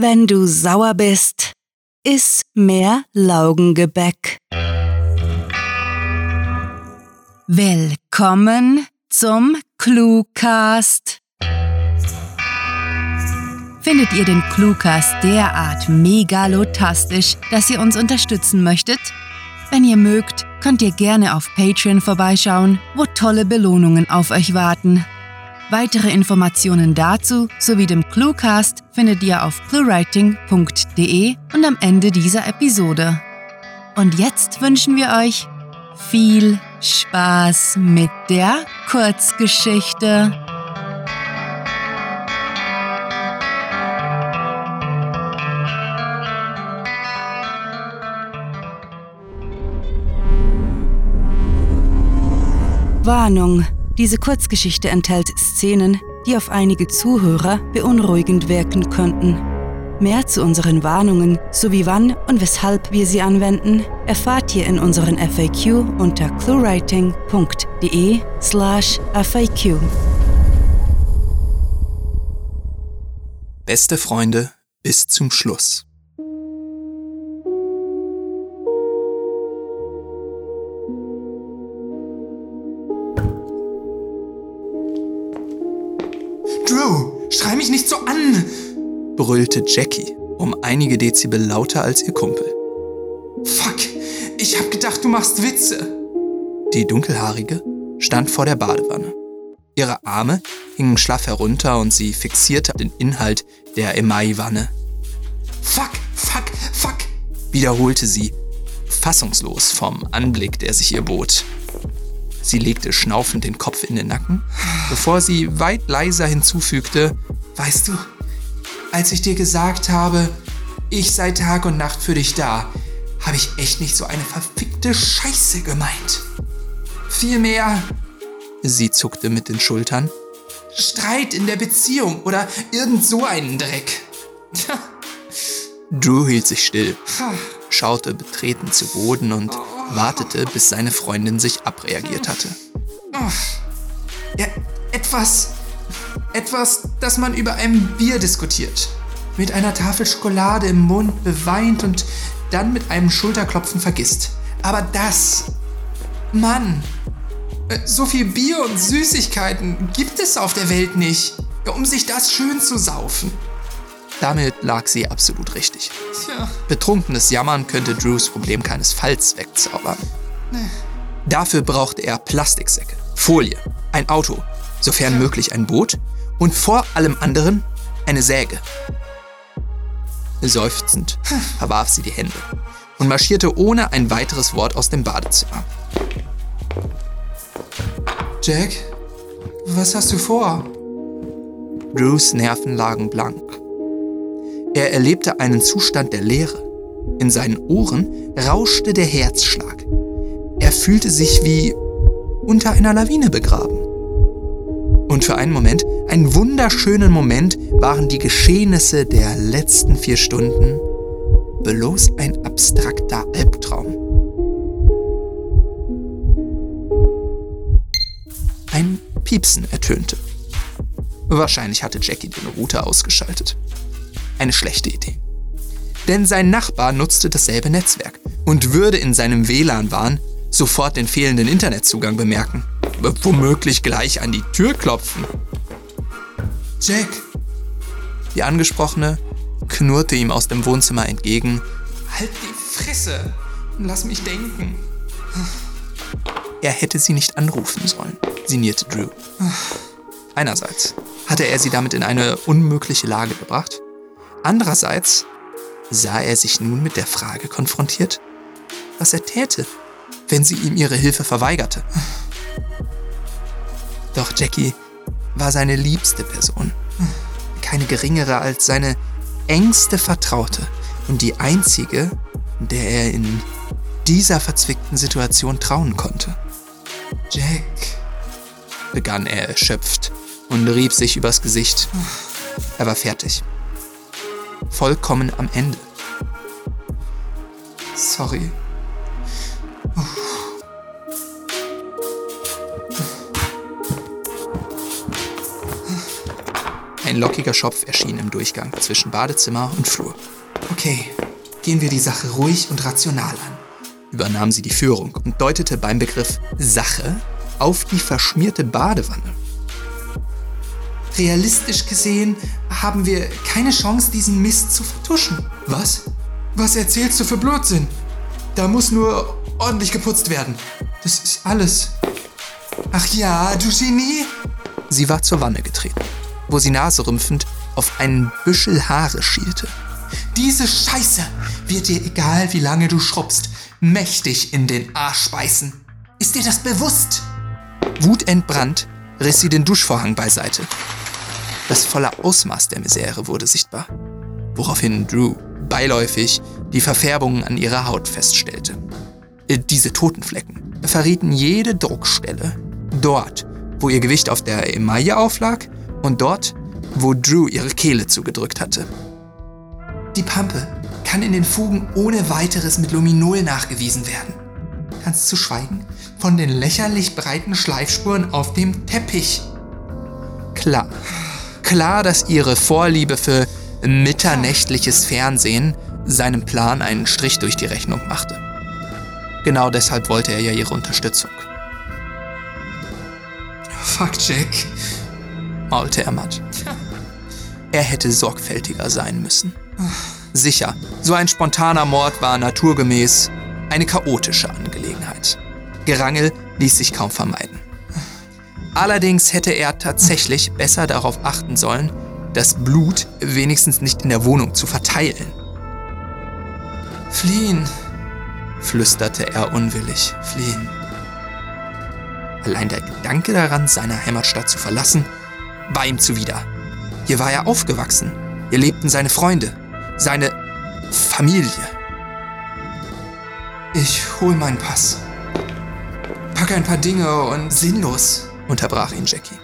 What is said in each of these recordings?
wenn du sauer bist, iss mehr Laugengebäck. Willkommen zum Cluecast. Findet ihr den Cluecast derart megalotastisch, dass ihr uns unterstützen möchtet? Wenn ihr mögt, könnt ihr gerne auf Patreon vorbeischauen, wo tolle Belohnungen auf euch warten. Weitere Informationen dazu sowie dem Cluecast findet ihr auf cluewriting.de und am Ende dieser Episode. Und jetzt wünschen wir euch viel Spaß mit der Kurzgeschichte. Warnung. Diese Kurzgeschichte enthält Szenen, die auf einige Zuhörer beunruhigend wirken könnten. Mehr zu unseren Warnungen sowie wann und weshalb wir sie anwenden, erfahrt ihr in unseren FAQ unter cluewriting.de/faq. Beste Freunde bis zum Schluss. Drew, schrei mich nicht so an! brüllte Jackie um einige Dezibel lauter als ihr Kumpel. Fuck, ich hab gedacht, du machst Witze. Die Dunkelhaarige stand vor der Badewanne. Ihre Arme hingen schlaff herunter und sie fixierte den Inhalt der Emai-Wanne. Fuck, fuck, fuck, wiederholte sie, fassungslos vom Anblick, der sich ihr bot. Sie legte schnaufend den Kopf in den Nacken, bevor sie weit leiser hinzufügte, Weißt du, als ich dir gesagt habe, ich sei Tag und Nacht für dich da, habe ich echt nicht so eine verfickte Scheiße gemeint. Vielmehr sie zuckte mit den Schultern, Streit in der Beziehung oder irgend so einen Dreck. Drew hielt sich still, schaute betreten zu Boden und wartete, bis seine Freundin sich abreagiert hatte. Ja, etwas, etwas, das man über ein Bier diskutiert. Mit einer Tafel Schokolade im Mund beweint und dann mit einem Schulterklopfen vergisst. Aber das, Mann, äh, so viel Bier und Süßigkeiten gibt es auf der Welt nicht, um sich das schön zu saufen. Damit lag sie absolut richtig. Tja. Betrunkenes Jammern könnte Drews Problem keinesfalls wegzaubern. Dafür brauchte er Plastiksäcke, Folie, ein Auto, sofern möglich ein Boot und vor allem anderen eine Säge. Seufzend verwarf sie die Hände und marschierte ohne ein weiteres Wort aus dem Badezimmer. Jack, was hast du vor? Drews Nerven lagen blank. Er erlebte einen Zustand der Leere. In seinen Ohren rauschte der Herzschlag. Er fühlte sich wie unter einer Lawine begraben. Und für einen Moment, einen wunderschönen Moment, waren die Geschehnisse der letzten vier Stunden bloß ein abstrakter Albtraum. Ein Piepsen ertönte. Wahrscheinlich hatte Jackie den Router ausgeschaltet. Eine schlechte Idee. Denn sein Nachbar nutzte dasselbe Netzwerk und würde in seinem WLAN-Wahn sofort den fehlenden Internetzugang bemerken. Womöglich gleich an die Tür klopfen. Jack, Die Angesprochene knurrte ihm aus dem Wohnzimmer entgegen. halt die Fresse und lass mich denken. Er hätte sie nicht anrufen sollen, sinnierte Drew. Einerseits hatte er sie damit in eine unmögliche Lage gebracht. Andererseits sah er sich nun mit der Frage konfrontiert, was er täte, wenn sie ihm ihre Hilfe verweigerte. Doch Jackie war seine liebste Person, keine geringere als seine engste Vertraute und die einzige, der er in dieser verzwickten Situation trauen konnte. Jack, begann er erschöpft und rieb sich übers Gesicht. Er war fertig. Vollkommen am Ende. sorry. Ein lockiger Schopf erschien im Durchgang zwischen Badezimmer und Flur. Okay, gehen wir die Sache ruhig und rational an. Übernahm sie die Führung und deutete beim Begriff Sache auf die verschmierte Badewanne. Realistisch gesehen haben wir keine Chance, diesen Mist zu vertuschen. Was? Was erzählst du für Blödsinn? Da muss nur ordentlich geputzt werden. Das ist alles. Ach ja, du Genie? Sie war zur Wanne getreten, wo sie naserümpfend auf einen Büschel Haare schielte. Diese Scheiße wird dir, egal wie lange du schrubbst, mächtig in den Arsch beißen. Ist dir das bewusst? Wutentbrannt riss sie den Duschvorhang beiseite. Das volle Ausmaß der Misere wurde sichtbar, woraufhin Drew beiläufig die Verfärbungen an ihrer Haut feststellte. Äh, diese Totenflecken verrieten jede Druckstelle. Dort, wo ihr Gewicht auf der Emaille auflag und dort, wo Drew ihre Kehle zugedrückt hatte. Die Pampe kann in den Fugen ohne weiteres mit Luminol nachgewiesen werden. Ganz zu schweigen von den lächerlich breiten Schleifspuren auf dem Teppich. Klar. Klar, dass ihre Vorliebe für mitternächtliches Fernsehen seinem Plan einen Strich durch die Rechnung machte. Genau deshalb wollte er ja ihre Unterstützung. Fuck Jack, maulte er matt. Er hätte sorgfältiger sein müssen. Sicher, so ein spontaner Mord war naturgemäß eine chaotische Angelegenheit. Gerangel ließ sich kaum vermeiden. Allerdings hätte er tatsächlich besser darauf achten sollen, das Blut wenigstens nicht in der Wohnung zu verteilen. Fliehen, flüsterte er unwillig. Fliehen. Allein der Gedanke daran, seine Heimatstadt zu verlassen, war ihm zuwider. Hier war er aufgewachsen. Hier lebten seine Freunde, seine Familie. Ich hol meinen Pass. Pack ein paar Dinge und sinnlos, unterbrach ihn Jackie.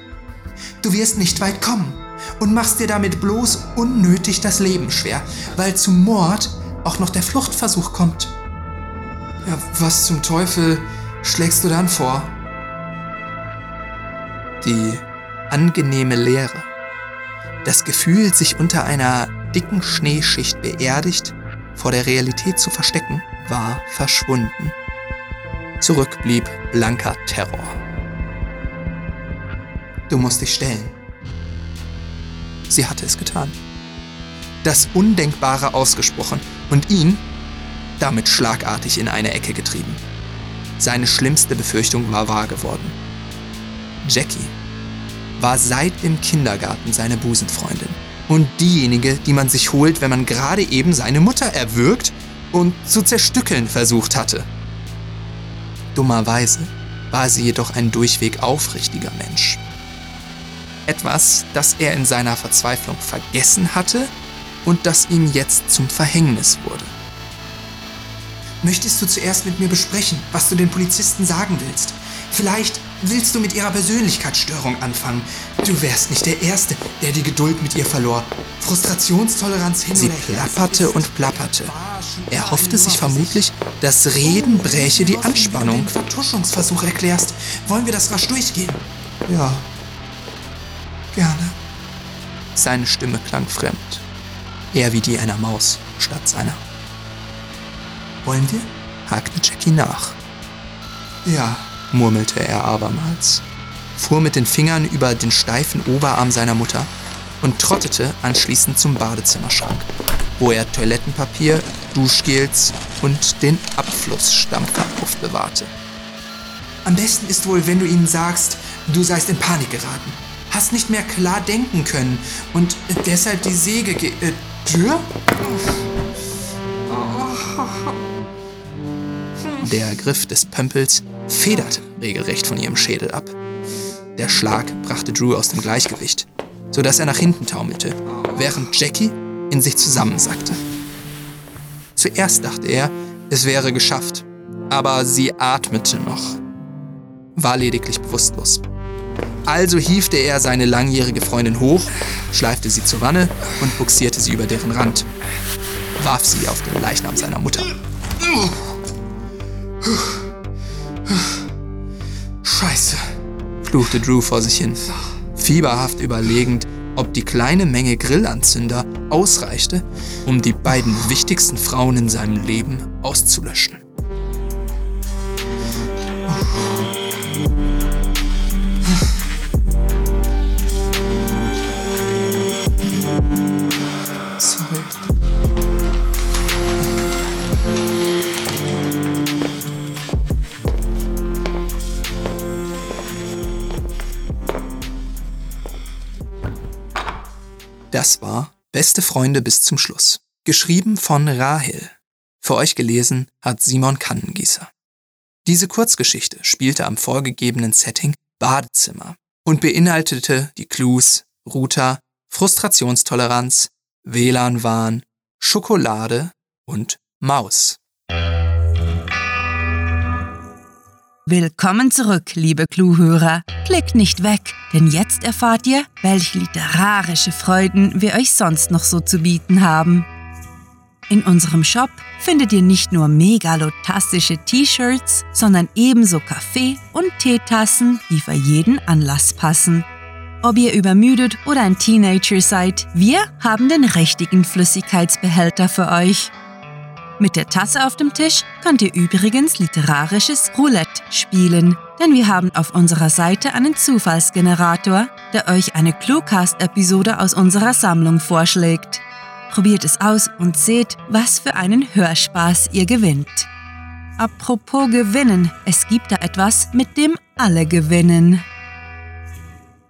Du wirst nicht weit kommen und machst dir damit bloß unnötig das Leben schwer, weil zum Mord auch noch der Fluchtversuch kommt. Ja, was zum Teufel schlägst du dann vor? Die angenehme Leere. Das Gefühl, sich unter einer dicken Schneeschicht beerdigt, vor der Realität zu verstecken, war verschwunden. Zurück blieb blanker Terror. Du musst dich stellen. Sie hatte es getan. Das Undenkbare ausgesprochen und ihn damit schlagartig in eine Ecke getrieben. Seine schlimmste Befürchtung war wahr geworden. Jackie war seit dem Kindergarten seine Busenfreundin und diejenige, die man sich holt, wenn man gerade eben seine Mutter erwürgt und zu zerstückeln versucht hatte. Dummerweise war sie jedoch ein durchweg aufrichtiger Mensch. Etwas, das er in seiner Verzweiflung vergessen hatte und das ihm jetzt zum Verhängnis wurde. Möchtest du zuerst mit mir besprechen, was du den Polizisten sagen willst? Vielleicht willst du mit ihrer Persönlichkeitsstörung anfangen. Du wärst nicht der Erste, der die Geduld mit ihr verlor. Frustrationstoleranz hin Sie plapperte und plapperte. Er hoffte sich vermutlich, das Reden bräche die Anspannung. Vertuschungsversuch erklärst, wollen wir das rasch durchgehen. Ja. Gerne. Seine Stimme klang fremd. Eher wie die einer Maus statt seiner. Wollen wir? hakte Jackie nach. Ja, murmelte er abermals, fuhr mit den Fingern über den steifen Oberarm seiner Mutter und trottete anschließend zum Badezimmerschrank, wo er Toilettenpapier, Duschgels und den Abflussstampfer aufbewahrte. Am besten ist wohl, wenn du ihnen sagst, du seist in Panik geraten, hast nicht mehr klar denken können und deshalb die Säge ge... Äh, Tür? Der Griff des Pömpels federte regelrecht von ihrem Schädel ab. Der Schlag brachte Drew aus dem Gleichgewicht, sodass er nach hinten taumelte, während Jackie in sich zusammensackte. Zuerst dachte er, es wäre geschafft, aber sie atmete noch, war lediglich bewusstlos. Also hiefte er seine langjährige Freundin hoch, schleifte sie zur Wanne und buxierte sie über deren Rand, warf sie auf den Leichnam seiner Mutter. Scheiße, fluchte Drew vor sich hin, fieberhaft überlegend, ob die kleine Menge Grillanzünder ausreichte, um die beiden wichtigsten Frauen in seinem Leben auszulöschen. Das war Beste Freunde bis zum Schluss. Geschrieben von Rahel. Für euch gelesen hat Simon Kannengießer. Diese Kurzgeschichte spielte am vorgegebenen Setting Badezimmer und beinhaltete die Clues Ruta, Frustrationstoleranz, WLAN-Wahn, Schokolade und Maus. Willkommen zurück, liebe Clue-Hörer. Klickt nicht weg, denn jetzt erfahrt ihr, welche literarische Freuden wir euch sonst noch so zu bieten haben. In unserem Shop findet ihr nicht nur megalotastische T-Shirts, sondern ebenso Kaffee- und Teetassen, die für jeden Anlass passen. Ob ihr übermüdet oder ein Teenager seid, wir haben den richtigen Flüssigkeitsbehälter für euch. Mit der Tasse auf dem Tisch könnt ihr übrigens literarisches Roulette spielen, denn wir haben auf unserer Seite einen Zufallsgenerator, der euch eine Cluecast-Episode aus unserer Sammlung vorschlägt. Probiert es aus und seht, was für einen Hörspaß ihr gewinnt. Apropos gewinnen, es gibt da etwas, mit dem alle gewinnen.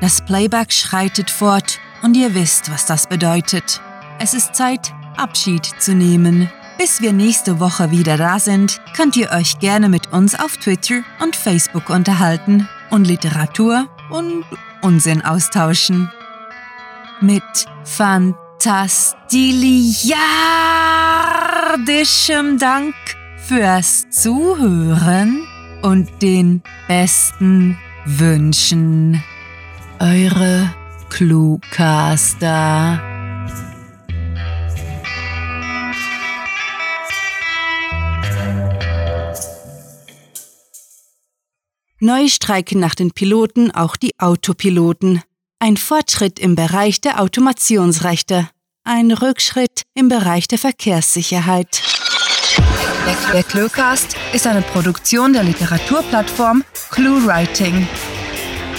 Das Playback schreitet fort und ihr wisst, was das bedeutet. Es ist Zeit, Abschied zu nehmen. Bis wir nächste Woche wieder da sind, könnt ihr euch gerne mit uns auf Twitter und Facebook unterhalten und Literatur und Unsinn austauschen. Mit fantastiliardischem Dank fürs Zuhören und den besten Wünschen. Eure Cluecaster. Neu streiken nach den Piloten auch die Autopiloten. Ein Fortschritt im Bereich der Automationsrechte. Ein Rückschritt im Bereich der Verkehrssicherheit. Der Cluecast ist eine Produktion der Literaturplattform ClueWriting.